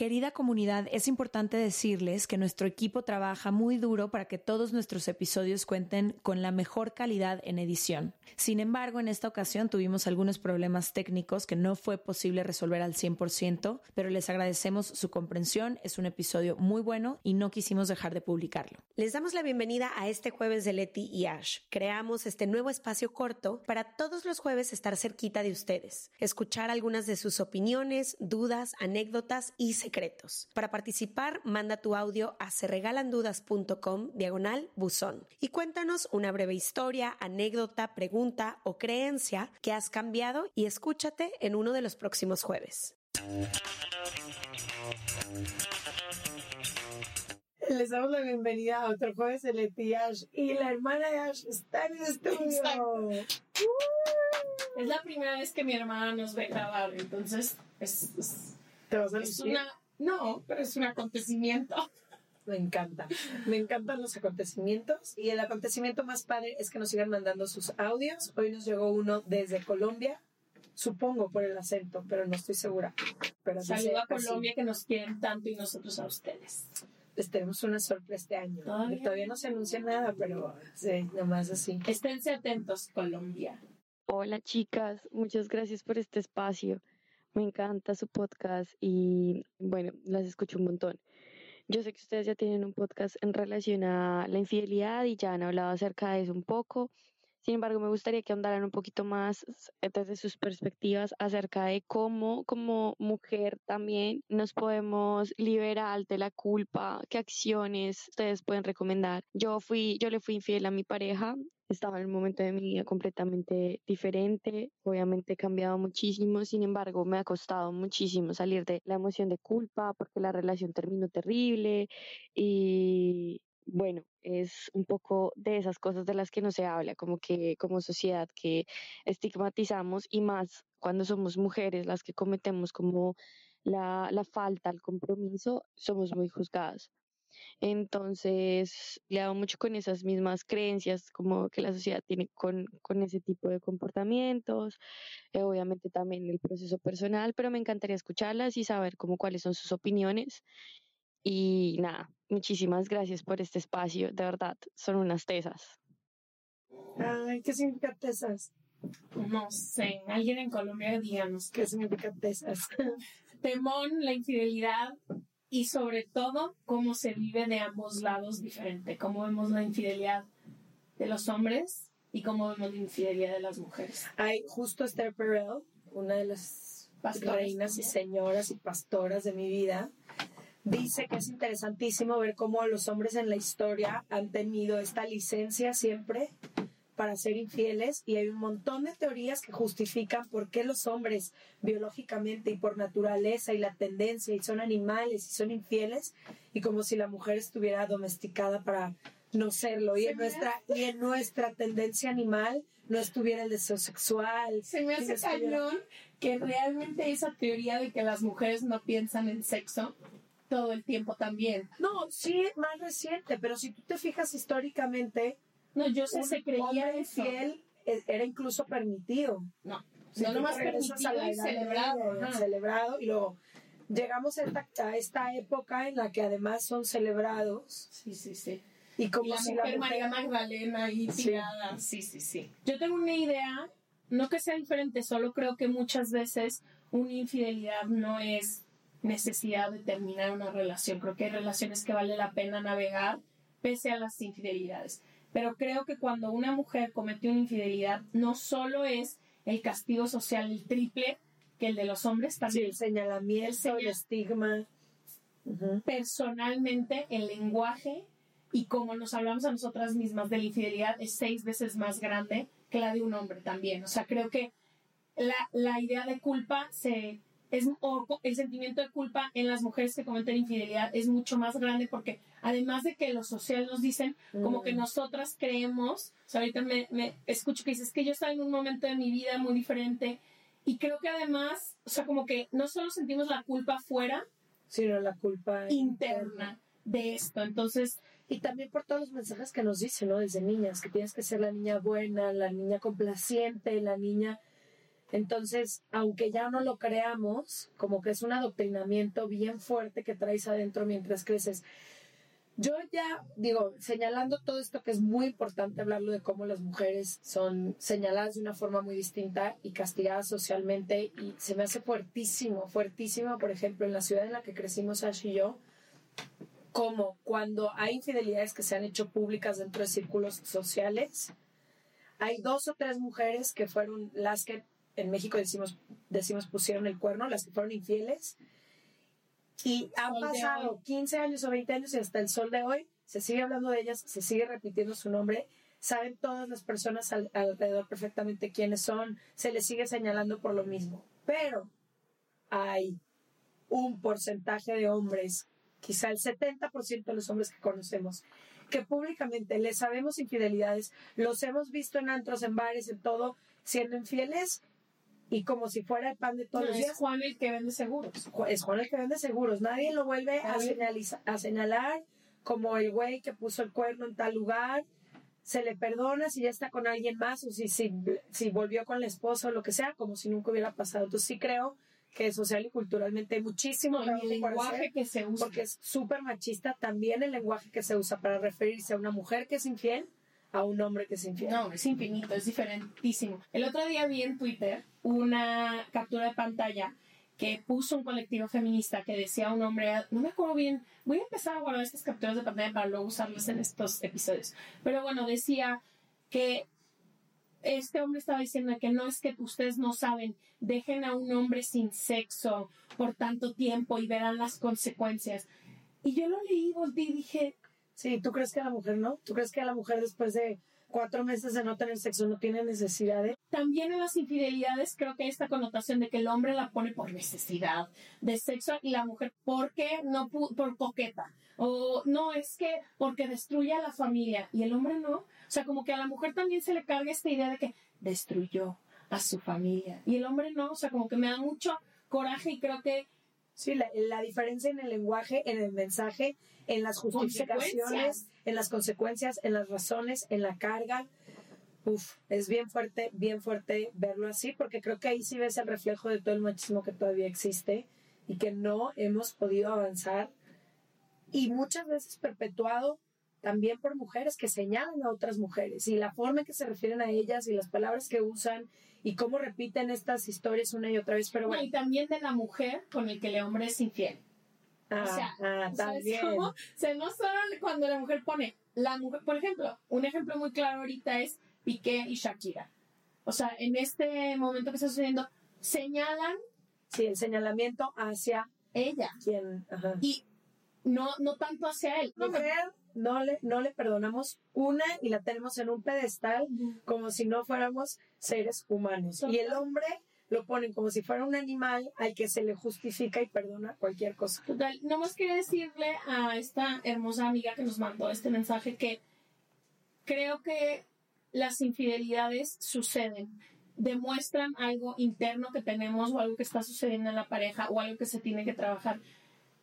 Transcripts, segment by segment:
Querida comunidad, es importante decirles que nuestro equipo trabaja muy duro para que todos nuestros episodios cuenten con la mejor calidad en edición. Sin embargo, en esta ocasión tuvimos algunos problemas técnicos que no fue posible resolver al 100%, pero les agradecemos su comprensión. Es un episodio muy bueno y no quisimos dejar de publicarlo. Les damos la bienvenida a este jueves de Leti y Ash. Creamos este nuevo espacio corto para todos los jueves estar cerquita de ustedes, escuchar algunas de sus opiniones, dudas, anécdotas y secretos. Para participar, manda tu audio a serregalandudas.com diagonal buzón y cuéntanos una breve historia, anécdota, pregunta o creencia que has cambiado y escúchate en uno de los próximos jueves. Les damos la bienvenida a otro jueves de Leti Ash y la hermana de Ash está en el estudio. Es la primera vez que mi hermana nos ve grabar, entonces es, es, ¿Te vas a es una... No, pero es un acontecimiento. Me encanta. Me encantan los acontecimientos. Y el acontecimiento más padre es que nos sigan mandando sus audios. Hoy nos llegó uno desde Colombia. Supongo por el acento, pero no estoy segura. Pero Saludo a así. Colombia que nos quieren tanto y nosotros a ustedes. Les tenemos una sorpresa este año. Todavía. Todavía no se anuncia nada, pero sí, nomás así. Esténse atentos, Colombia. Hola chicas, muchas gracias por este espacio. Me encanta su podcast y bueno, las escucho un montón. Yo sé que ustedes ya tienen un podcast en relación a la infidelidad y ya han hablado acerca de eso un poco. Sin embargo, me gustaría que ahondaran un poquito más s- desde sus perspectivas acerca de cómo como mujer también nos podemos liberar de la culpa, qué acciones ustedes pueden recomendar. Yo fui, yo le fui infiel a mi pareja estaba en un momento de mi vida completamente diferente, obviamente he cambiado muchísimo, sin embargo me ha costado muchísimo salir de la emoción de culpa porque la relación terminó terrible y bueno, es un poco de esas cosas de las que no se habla, como que como sociedad que estigmatizamos y más cuando somos mujeres las que cometemos como la, la falta al compromiso, somos muy juzgadas. Entonces, le hago mucho con esas mismas creencias como que la sociedad tiene con, con ese tipo de comportamientos, eh, obviamente también el proceso personal, pero me encantaría escucharlas y saber como cuáles son sus opiniones. Y nada, muchísimas gracias por este espacio, de verdad, son unas tesas. Ay, ¿qué significa tesas? No sé, alguien en Colombia díganos ¿Qué significa tesas? temón, la infidelidad y sobre todo cómo se vive de ambos lados diferente, cómo vemos la infidelidad de los hombres y cómo vemos la infidelidad de las mujeres. Hay justo Esther Perel, una de las Pastores reinas y señoras y pastoras de mi vida, dice que es interesantísimo ver cómo los hombres en la historia han tenido esta licencia siempre para ser infieles y hay un montón de teorías que justifican por qué los hombres biológicamente y por naturaleza y la tendencia y son animales y son infieles y como si la mujer estuviera domesticada para no serlo y Se en nuestra y en nuestra tendencia animal no estuviera el deseo sexual Se me no hace cañón que realmente esa teoría de que las mujeres no piensan en sexo todo el tiempo también. No, sí, es más reciente, pero si tú te fijas históricamente, No, yo sé, un se creía infiel e- era incluso permitido. No, Si no nomás permitido y celebrado. Media, celebrado, y luego llegamos a esta, a esta época en la que además son celebrados Sí, sí, sí. y Y como la si mujer la María mujer... Magdalena ahí Sí. tirada. Sí, sí, sí. Yo tengo una idea, no que sea diferente, solo creo que muchas veces una infidelidad no es necesidad de terminar una relación. Creo que hay relaciones que vale la pena navegar pese a las infidelidades. Pero creo que cuando una mujer comete una infidelidad, no solo es el castigo social el triple que el de los hombres, también el señalamiento, el, estigma. Personalmente, el lenguaje y como nos hablamos a nosotras mismas de la infidelidad es seis veces más grande que la de un hombre también. O sea, creo que la, la idea de culpa se es, o el sentimiento de culpa en las mujeres que cometen infidelidad es mucho más grande porque además de que los sociales nos dicen como que mm. nosotras creemos, o sea, ahorita me, me escucho que dices que yo estaba en un momento de mi vida muy diferente y creo que además, o sea, como que no solo sentimos la culpa fuera, sino la culpa interna, de esto. Entonces, y también por todos los mensajes que nos dicen, ¿no? Desde niñas, que tienes que ser la niña buena, la niña complaciente, la niña entonces, aunque ya no lo creamos, como que es un adoctrinamiento bien fuerte que traes adentro mientras creces. Yo ya digo, señalando todo esto que es muy importante hablarlo de cómo las mujeres son señaladas de una forma muy distinta y castigadas socialmente y se me hace fuertísimo, fuertísimo, por ejemplo, en la ciudad en la que crecimos Ash y yo, como cuando hay infidelidades que se han hecho públicas dentro de círculos sociales, hay dos o tres mujeres que fueron las que en México decimos, decimos pusieron el cuerno, las que fueron infieles. Y han pasado 15 años o 20 años y hasta el sol de hoy se sigue hablando de ellas, se sigue repitiendo su nombre. Saben todas las personas alrededor perfectamente quiénes son, se les sigue señalando por lo mismo. Pero hay un porcentaje de hombres, quizá el 70% de los hombres que conocemos, que públicamente les sabemos infidelidades, los hemos visto en antros, en bares, en todo, siendo infieles y como si fuera el pan de todos los días. Es Juan el que vende seguros. Es Juan el que vende seguros. Nadie lo vuelve a, a señalar como el güey que puso el cuerno en tal lugar. Se le perdona si ya está con alguien más o si, si, si volvió con la esposa o lo que sea, como si nunca hubiera pasado. Entonces sí creo que social y culturalmente hay muchísimo el lenguaje que se usa. Porque es súper machista también el lenguaje que se usa para referirse a una mujer que es infiel a un hombre que es infiel. No, es infinito, es diferentísimo. El otro día vi en Twitter una captura de pantalla que puso un colectivo feminista que decía un hombre, no me acuerdo bien, voy a empezar a guardar estas capturas de pantalla para luego usarlas en estos episodios. Pero bueno, decía que este hombre estaba diciendo que no es que ustedes no saben, dejen a un hombre sin sexo por tanto tiempo y verán las consecuencias. Y yo lo leí y dije, Sí, ¿tú crees que a la mujer no? ¿Tú crees que a la mujer después de cuatro meses de no tener sexo no tiene necesidad de...? También en las infidelidades creo que esta connotación de que el hombre la pone por necesidad de sexo y la mujer porque no por coqueta. O no, es que porque destruye a la familia y el hombre no. O sea, como que a la mujer también se le carga esta idea de que destruyó a su familia y el hombre no. O sea, como que me da mucho coraje y creo que Sí, la, la, diferencia en el lenguaje, en el mensaje, en las justificaciones, en las consecuencias, en las razones, en la carga. Uf, es bien fuerte, bien fuerte verlo así, porque creo que ahí sí ves el reflejo de todo el machismo que todavía existe y que no hemos podido avanzar y muchas veces perpetuado también por mujeres que señalan a otras mujeres y la forma en que se refieren a ellas y las palabras que usan y cómo repiten estas historias una y otra vez. Pero bueno. y también de la mujer con el que el hombre es infiel. Ah, o sea, ah, también. o sea, no solo cuando la mujer pone, la mujer, por ejemplo, un ejemplo muy claro ahorita es Piqué y Shakira. O sea, en este momento que está sucediendo, señalan. Sí, el señalamiento hacia ella. Quien, Y no, no tanto hacia él. Mujer, no le, no le perdonamos una y la tenemos en un pedestal como si no fuéramos seres humanos. Y el hombre lo ponen como si fuera un animal al que se le justifica y perdona cualquier cosa. Total, nomás quería decirle a esta hermosa amiga que nos mandó este mensaje que creo que las infidelidades suceden, demuestran algo interno que tenemos o algo que está sucediendo en la pareja o algo que se tiene que trabajar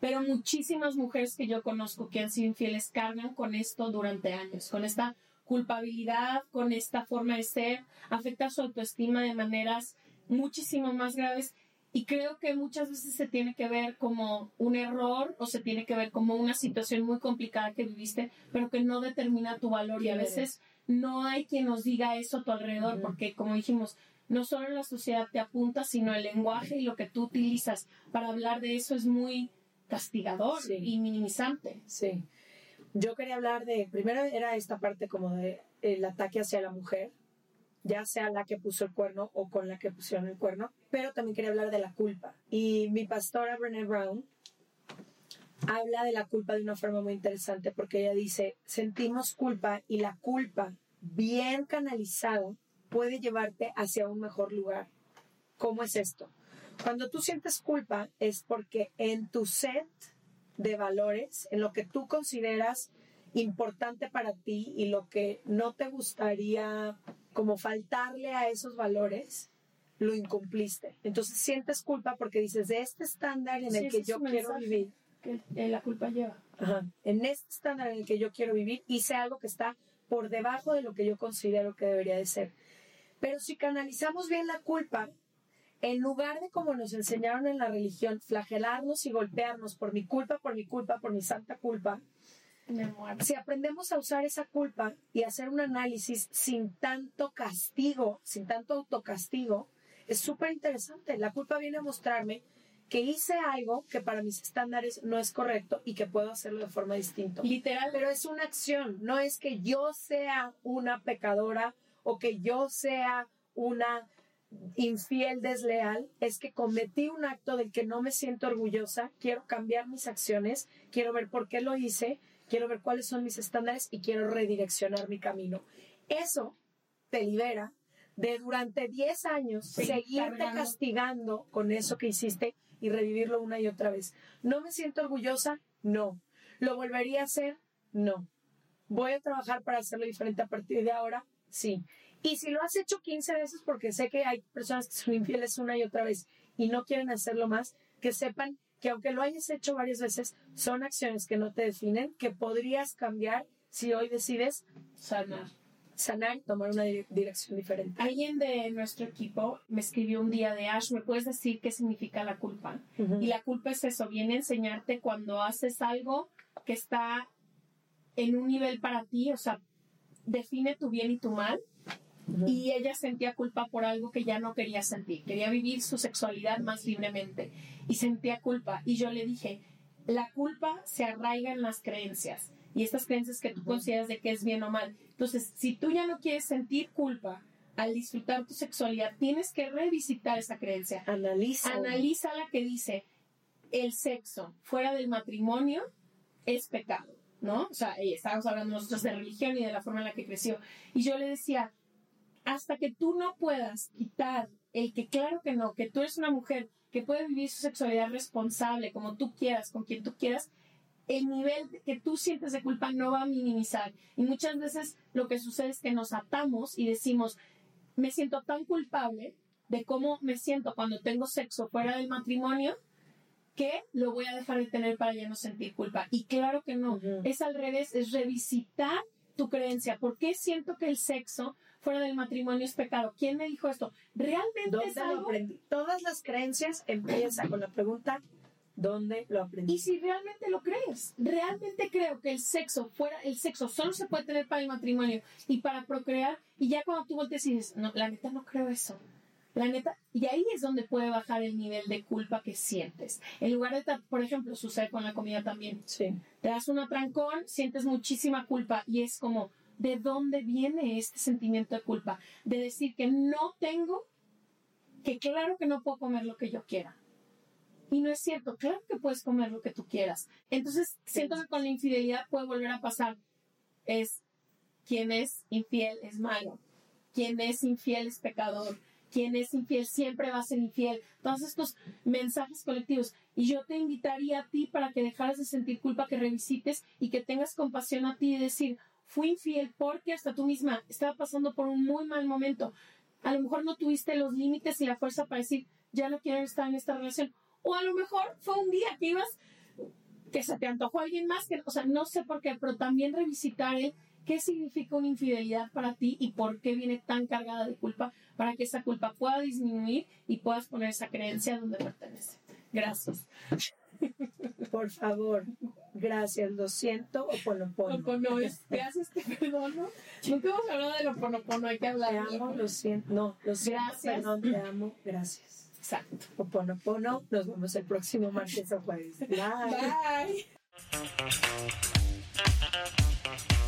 pero muchísimas mujeres que yo conozco que han sido infieles cargan con esto durante años, con esta culpabilidad, con esta forma de ser, afecta su autoestima de maneras muchísimo más graves. Y creo que muchas veces se tiene que ver como un error o se tiene que ver como una situación muy complicada que viviste, pero que no determina tu valor. Y a veces no hay quien nos diga eso a tu alrededor, porque como dijimos, no solo la sociedad te apunta, sino el lenguaje y lo que tú utilizas para hablar de eso es muy castigador y minimizante. Sí. Yo quería hablar de, primero era esta parte como de el ataque hacia la mujer, ya sea la que puso el cuerno o con la que pusieron el cuerno, pero también quería hablar de la culpa. Y mi pastora Brené Brown habla de la culpa de una forma muy interesante porque ella dice, sentimos culpa y la culpa bien canalizada puede llevarte hacia un mejor lugar. ¿Cómo es esto? Cuando tú sientes culpa es porque en tu set de valores, en lo que tú consideras importante para ti y lo que no te gustaría como faltarle a esos valores, lo incumpliste. Entonces sientes culpa porque dices, de este estándar en el que yo quiero vivir. Que la culpa lleva. en este estándar en el que yo quiero vivir, hice algo que está por debajo de lo que yo considero que debería de ser. Pero si canalizamos bien la culpa, en lugar de como nos enseñaron en la religión, flagelarnos y golpearnos por mi culpa, por mi culpa, por mi santa culpa, si aprendemos a usar esa culpa y hacer un análisis sin tanto castigo, sin tanto autocastigo, es súper interesante. La culpa viene a mostrarme que hice algo que para mis estándares no es correcto y que puedo hacerlo de forma distinta. Literal. Pero es una acción, no es que yo sea una pecadora o que yo sea una infiel, desleal, es que cometí un acto del que no me siento orgullosa, quiero cambiar mis acciones, quiero ver por qué lo hice, quiero ver cuáles son mis estándares y quiero redireccionar mi camino. Eso te libera de durante 10 años seguirte castigando con eso que hiciste y revivirlo una y otra vez. ¿No me siento orgullosa? No. ¿Lo volvería a hacer? No. ¿Voy a trabajar para hacerlo diferente a partir de ahora? Sí. Y si lo has hecho 15 veces, porque sé que hay personas que son infieles una y otra vez y no quieren hacerlo más, que sepan que aunque lo hayas hecho varias veces, son acciones que no te definen, que podrías cambiar si hoy decides sanar. Sanar y tomar una dirección diferente. Alguien de nuestro equipo me escribió un día de Ash, ¿me puedes decir qué significa la culpa? Y la culpa es eso, viene a enseñarte cuando haces algo que está en un nivel para ti, o sea, define tu bien y tu mal y ella sentía culpa por algo que ya no quería sentir. Quería vivir su sexualidad más libremente y sentía culpa. Y yo le dije, la culpa se arraiga en las creencias y estas creencias que tú consideras de que es bien o mal. Entonces, si tú ya no quieres sentir culpa al disfrutar tu sexualidad, tienes que revisitar esa creencia. Analiza. Analiza la que dice, el sexo fuera del matrimonio es pecado, ¿no? O sea, estábamos hablando nosotros de religión y de la forma en la que creció. Y yo le decía, hasta que tú no puedas quitar el que claro que no, que tú eres una mujer que puede vivir su sexualidad responsable como tú quieras, con quien tú quieras, el nivel que tú sientes de culpa no va a minimizar. Y muchas veces lo que sucede es que nos atamos y decimos, me siento tan culpable de cómo me siento cuando tengo sexo fuera del matrimonio que lo voy a dejar de tener para ya no sentir culpa. Y claro que no, es al revés, es revisitar tu creencia. ¿Por qué siento que el sexo fuera del matrimonio es pecado. ¿Quién me dijo esto? ¿Realmente es algo? Lo aprendí? Todas las creencias empiezan con la pregunta ¿Dónde lo aprendí? Y si realmente lo crees, realmente creo que el sexo fuera, el sexo solo se puede tener para el matrimonio y para procrear, y ya cuando tú volteas y dices, no, la neta no creo eso. La neta, y ahí es donde puede bajar el nivel de culpa que sientes. En lugar de, por ejemplo, sucede con la comida también. Sí. Te das un atrancón, sientes muchísima culpa y es como, de dónde viene este sentimiento de culpa, de decir que no tengo, que claro que no puedo comer lo que yo quiera. Y no es cierto, claro que puedes comer lo que tú quieras. Entonces, siento que con la infidelidad puede volver a pasar. Es quien es infiel es malo, quien es infiel es pecador, quien es infiel siempre va a ser infiel. Todos estos mensajes colectivos. Y yo te invitaría a ti para que dejaras de sentir culpa, que revisites y que tengas compasión a ti y decir, fui infiel porque hasta tú misma estaba pasando por un muy mal momento. A lo mejor no tuviste los límites y la fuerza para decir, ya no quiero estar en esta relación. O a lo mejor fue un día que ibas, que se te antojó alguien más, que, o sea, no sé por qué, pero también revisitar el qué significa una infidelidad para ti y por qué viene tan cargada de culpa para que esa culpa pueda disminuir y puedas poner esa creencia donde pertenece. Gracias. Por favor, gracias, lo siento, o ponopono. Opono es gracias, te perdono. Nunca hemos hablado de lo oponopono, hay que hablar. Te amo, lo siento, no, lo siento, Gracias. perdón, te amo, gracias. Exacto. O ponopono, nos vemos el próximo martes o jueves. Bye. Bye.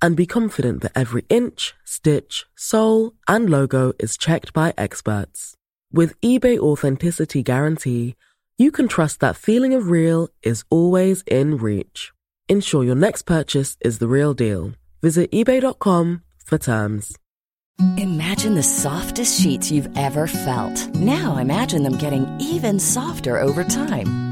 and be confident that every inch, stitch, sole, and logo is checked by experts. With eBay Authenticity Guarantee, you can trust that feeling of real is always in reach. Ensure your next purchase is the real deal. Visit eBay.com for terms. Imagine the softest sheets you've ever felt. Now imagine them getting even softer over time.